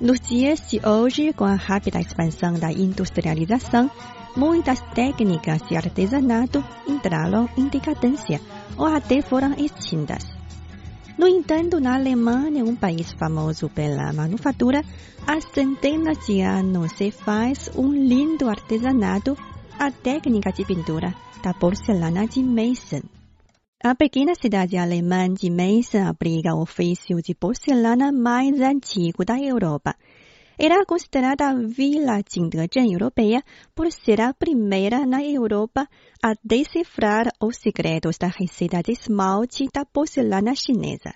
Nos dias de hoje, com a rápida expansão da industrialização, muitas técnicas de artesanato entraram em decadência ou até foram extintas. No entanto, na Alemanha, um país famoso pela manufatura, há centenas de anos se faz um lindo artesanato, a técnica de pintura da porcelana de Meissen. A pequena cidade alemã de Meissen abriga o ofício de porcelana mais antigo da Europa. Era considerada a Vila Jingdezhen europeia por ser a primeira na Europa a decifrar os segredos da receita de esmalte da porcelana chinesa.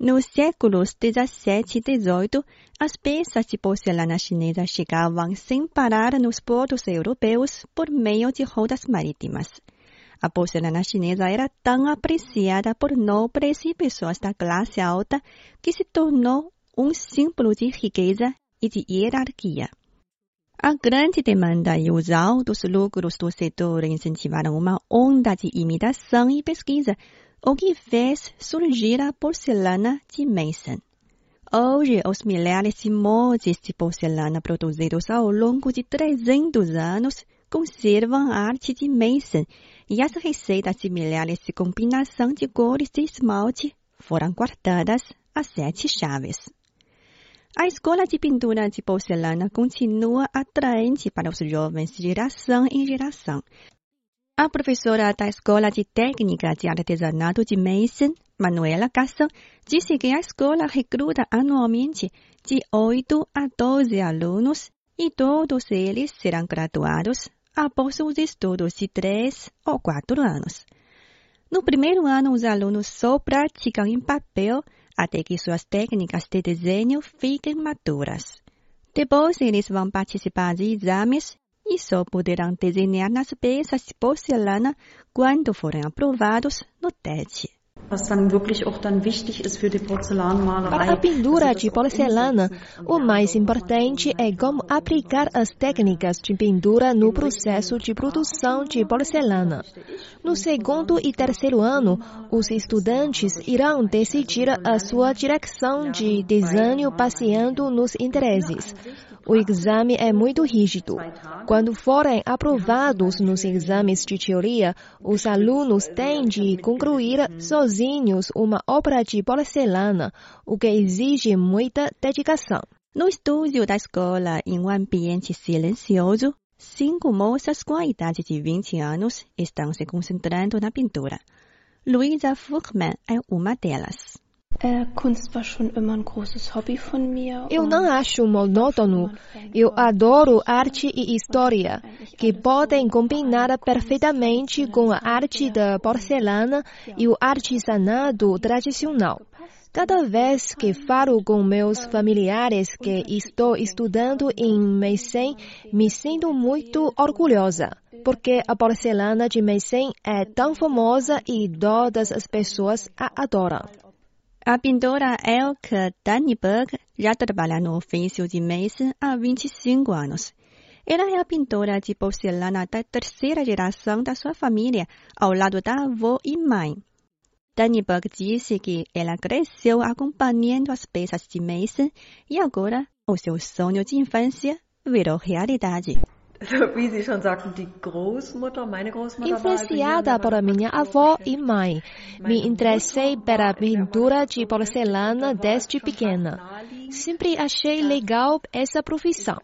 Nos séculos 17 e 18, as peças de porcelana chinesa chegavam sem parar nos portos europeus por meio de rotas marítimas. A porcelana chinesa era tão apreciada por nobres e pessoas da classe alta que se tornou um símbolo de riqueza e de hierarquia. A grande demanda e os altos lucros do setor incentivaram uma onda de imitação e pesquisa, o que fez surgir a porcelana de Meissen. Hoje, os milhares de moldes de porcelana produzidos ao longo de 300 anos conservam a arte de Meissen e as receitas de milhares de combinação de cores de esmalte foram guardadas a sete chaves. A escola de pintura de porcelana continua atraente para os jovens de geração em geração. A professora da Escola de Técnica de Artesanato de Meissen, Manuela Casson, disse que a escola recruta anualmente de 8 a 12 alunos e todos eles serão graduados após os estudos de 3 ou 4 anos. No primeiro ano, os alunos só praticam em papel até que suas técnicas de desenho fiquem maduras. Depois, eles vão participar de exames e só poderão desenhar nas peças de porcelana quando forem aprovados no teste. Para a pintura de porcelana, o mais importante é como aplicar as técnicas de pintura no processo de produção de porcelana. No segundo e terceiro ano, os estudantes irão decidir a sua direção de desenho baseando nos interesses. O exame é muito rígido. Quando forem aprovados nos exames de teoria, os alunos têm de concluir sozinhos uma obra de porcelana, o que exige muita dedicação. No estúdio da escola, em um ambiente silencioso, cinco moças com a idade de 20 anos estão se concentrando na pintura. Luisa Furman é uma delas. Eu não acho monótono. Eu adoro arte e história, que podem combinar perfeitamente com a arte da porcelana e o artesanato tradicional. Cada vez que falo com meus familiares que estou estudando em Meissen, me sinto muito orgulhosa, porque a porcelana de Meissen é tão famosa e todas as pessoas a adoram. A pintora Elke Daniberg já trabalha no ofício de Meissen há 25 anos. Ela é a pintora de porcelana da terceira geração da sua família, ao lado da avó e mãe. Daniberg disse que ela cresceu acompanhando as peças de Meissen e agora o seu sonho de infância virou realidade. Influenciada por minha avó e mãe, me interessei pela pintura de porcelana desde pequena. Sempre achei legal essa profissão.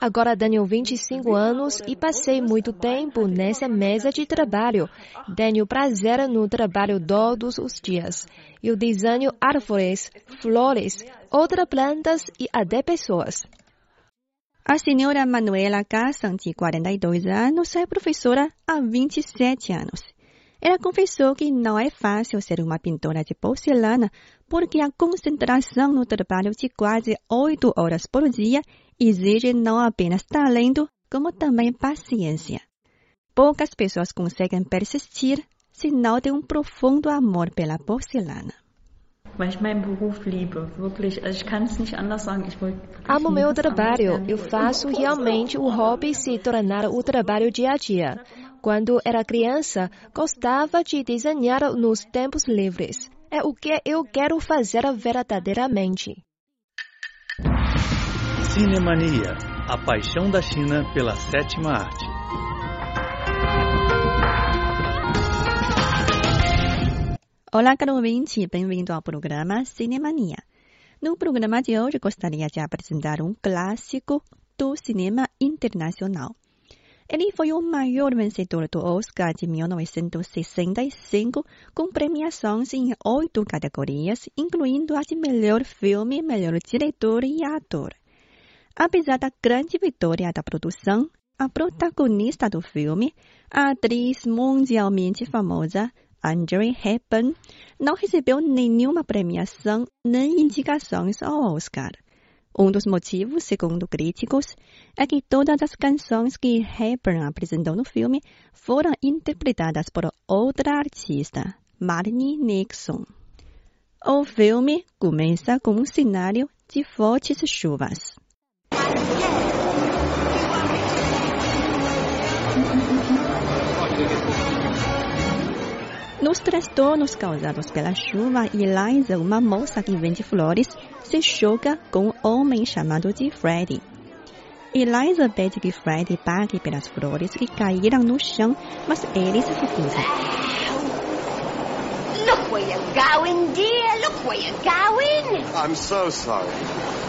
Agora tenho 25 anos e passei muito tempo nessa mesa de trabalho. Tenho prazer no trabalho todos os dias. Eu desenho árvores, flores, outras plantas e até pessoas. A senhora Manuela Cassan, de 42 anos, é professora há 27 anos. Ela confessou que não é fácil ser uma pintora de porcelana porque a concentração no trabalho de quase 8 horas por dia exige não apenas talento, como também paciência. poucas pessoas conseguem persistir se não têm um profundo amor pela porcelana. Amo meu trabalho. Eu faço realmente o hobby se tornar o trabalho dia a dia. Quando era criança, gostava de desenhar nos tempos livres. É o que eu quero fazer verdadeiramente. Cinemania, a paixão da China pela sétima arte. Olá, caro ouvinte, bem-vindo ao programa Cinemania. No programa de hoje, gostaria de apresentar um clássico do cinema internacional. Ele foi o maior vencedor do Oscar de 1965, com premiações em oito categorias, incluindo a de melhor filme, melhor diretor e ator. Apesar da grande vitória da produção, a protagonista do filme, a atriz mundialmente famosa Audrey Hepburn, não recebeu nenhuma premiação nem indicações ao Oscar. Um dos motivos, segundo críticos, é que todas as canções que Hepburn apresentou no filme foram interpretadas por outra artista, Marnie Nixon. O filme começa com um cenário de fortes chuvas. Nos transtornos causados pela chuva, Eliza, uma moça que vende flores, se choca com um homem chamado de Freddy. Eliza pede que Freddy pague pelas flores que caíram no chão, mas ele se recusa. Look where you're going, dear. Look where you're going. I'm so sorry.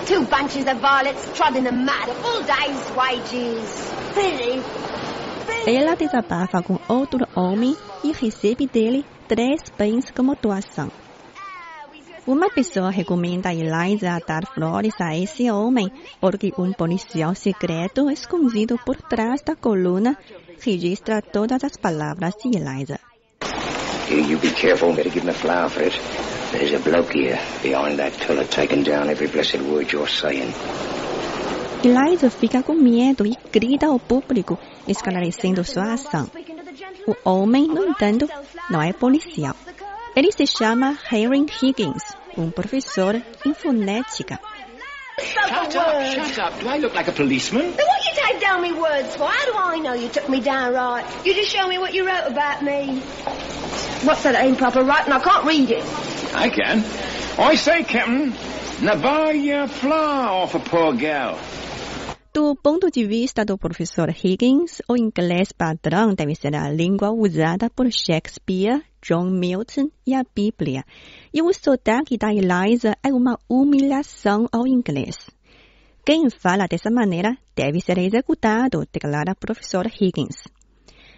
Two bunches of violets trod in the mud, a full day's wages. Pity. Ela desabafa com outro homem e recebe dele três bens como doação. Uma pessoa recomenda a Eliza a dar flores a esse homem, porque um policial secreto escondido por trás da coluna registra todas as palavras de Eliza. Here, you be careful. Better give him a flower for it. There's a bloke here behind that pillar taking down every blessed word you're saying. Eliza fica com medo e grita ao público, esclarecendo sua ação. O homem, no entanto, não é policial. Ele se chama Henry Higgins, um professor em fonética. Shut up, shut up. Do I look like a policeman? Then what you take down me words for? How do I know you took me down right? You just show me what you wrote about me. What's that improper writing? I can't read it. I can. I say, Captain, now buy your flower off a poor gal. Do ponto de vista do professor Higgins, o inglês padrão deve ser a língua usada por Shakespeare, John Milton e a Bíblia. E o sotaque da Eliza é uma humilhação ao inglês. Quem fala dessa maneira deve ser executado, declara o professor Higgins.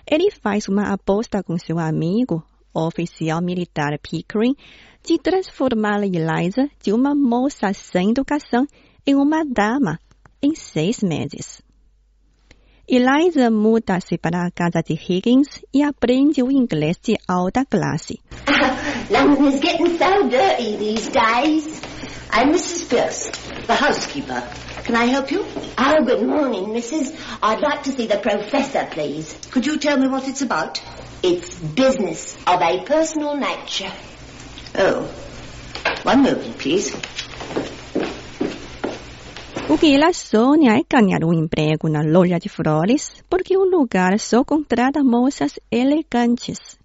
Ele faz uma aposta com seu amigo, o oficial militar Pickering, de transformar Eliza de uma moça sem educação em uma dama em seis meses. Eliza muda-se para a casa de Higgins e aprende o inglês de alta classe. London is getting so dirty these days. I'm Mrs. Pierce, the housekeeper. Can I help you? Oh, good morning, Mrs. I'd like to see the professor, please. Could you tell me what it's about? It's business of a personal nature. Oh. One moment, please. O que ela sonha é ganhar um emprego na loja de flores, porque o lugar só contrata moças elegantes.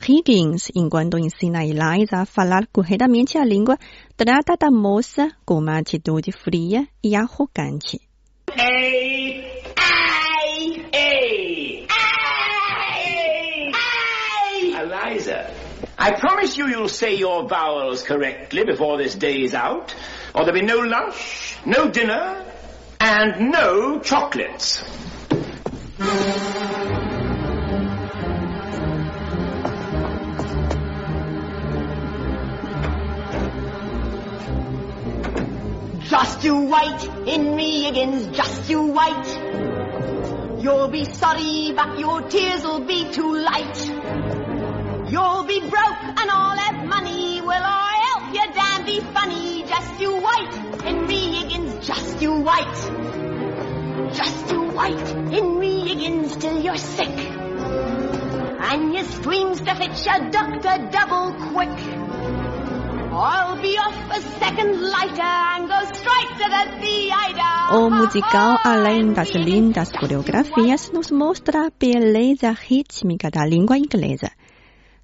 Higgins, enquanto ensina Eliza a falar corretamente a língua, trata da moça com uma atitude fria e arrogante. A, I, A, I, I. Eliza, I promise you you'll say your vowels correctly before this day is out, or there'll be no lunch, no dinner, and no chocolates. Just you wait, in me Higgins, just you wait. You'll be sorry, but your tears will be too late. You'll be broke and I'll have money. Will I funny. Just you wait, Henry you you till you're sick. And a doctor double quick. I'll be off a second lighter and go straight to the theater. O musical, além das lindas coreografias, nos mostra a beleza rítmica da língua inglesa.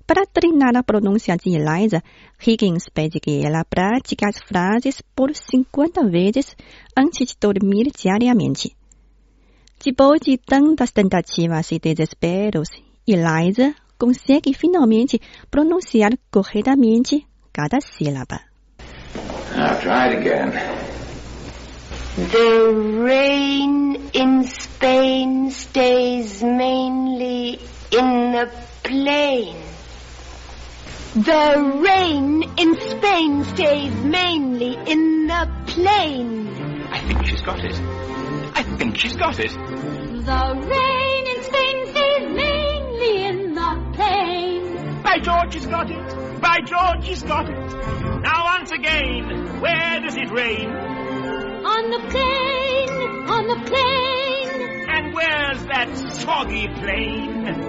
Para treinar a pronúncia de Eliza, Higgins pede que ela pratique as frases por 50 vezes antes de dormir diariamente. Depois de tantas tentativas e desesperos, Eliza consegue finalmente pronunciar corretamente cada sílaba. Now try it again. The rain in Spain stays mainly in the plain. The rain in Spain stays mainly in the plain. I think she's got it. I think she's got it. The rain in Spain stays mainly in the plain. By George, she's got it. By George, she's got it. Now once again, where does it rain? On the plain, on the plain. And where's that soggy plain?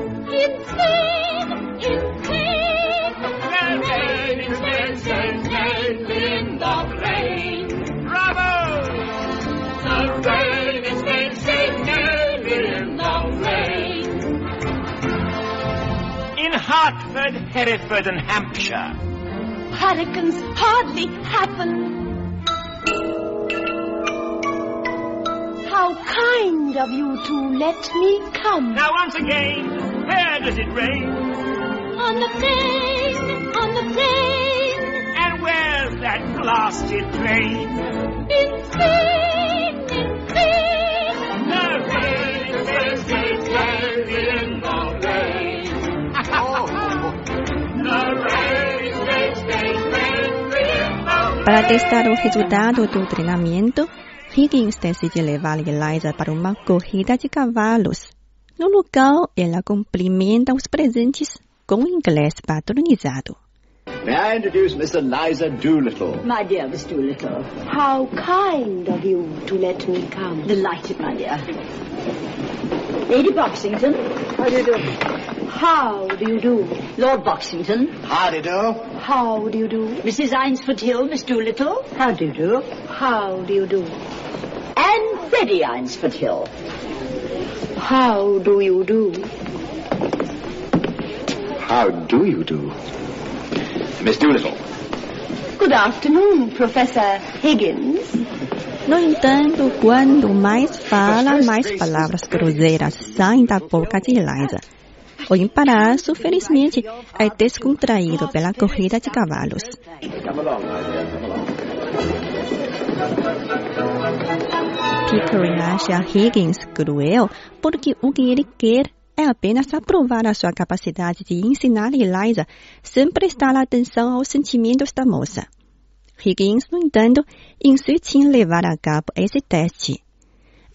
Hereford, and Hampshire. Hurricanes hardly happen. How kind of you to let me come. Now once again, where does it rain? On the plain, on the plain. And where's that blasted plain? In Spain, Para testar o resultado do treinamento, Higgins decide levar Eliza para uma corrida de cavalos. No local, ela cumprimenta os presentes com o inglês patronizado. May I introduce Miss Eliza Doolittle? My dear Miss Doolittle. How kind of you to let me come. Delighted, my dear. Lady Boxington. How do you do? How do you do? Lord Boxington. Howdy do. you Do? How do you do? Mrs. Eynsford Hill, Miss Doolittle. How do you do? How do you do? And Freddie Eynsford Hill. How do you do? How do you do? Miss Doolittle. Good afternoon, Professor Higgins. No entanto, quando mais fala, mais palavras cruzeiras saem da boca de Eliza. O embaraço, felizmente, é descontraído pela corrida de cavalos. Pickering acha Higgins cruel porque o que ele quer é apenas aprovar a sua capacidade de ensinar Eliza sem prestar atenção aos sentimentos da moça. Higgins, no entanto, insiste em levar a cabo esse teste.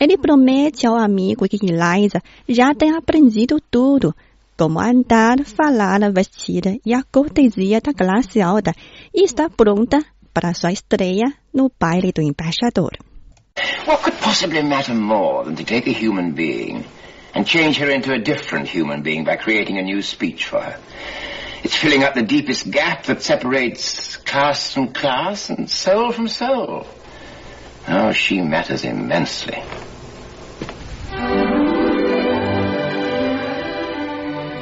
Ele promete ao amigo que Eliza já tem aprendido tudo, como andar, falar, vestir e a cortesia da classe alta, e está pronta para sua estreia no baile do embaixador. What could possibly matter more than to take a human being and change her into a different human being by creating a new speech for her? It's filling up the deepest gap that separates caste from class and soul from soul. Oh, she matters immensely.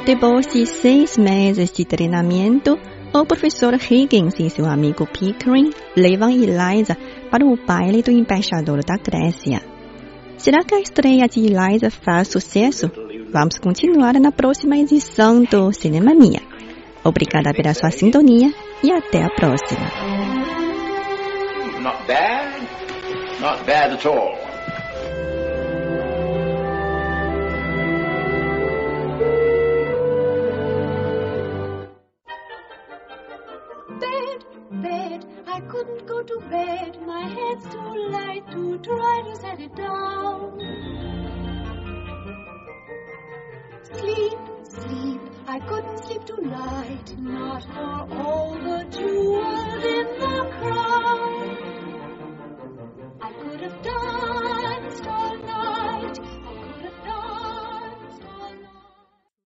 Depois de seis meses de treinamento, o professor Higgins e seu amigo Pickering levam Eliza para o baile do embaixador da Grécia. Será que a estreia de Eliza faz sucesso? Vamos continuar na próxima edição do Cinemania. Obrigada pela sua sintonia e até a próxima. Not bad. Not bad at all. Bed, I couldn't go to bed. My head's too light to try to set it down. Sleep, sleep, I couldn't sleep tonight. Not for all the jewels in the crown.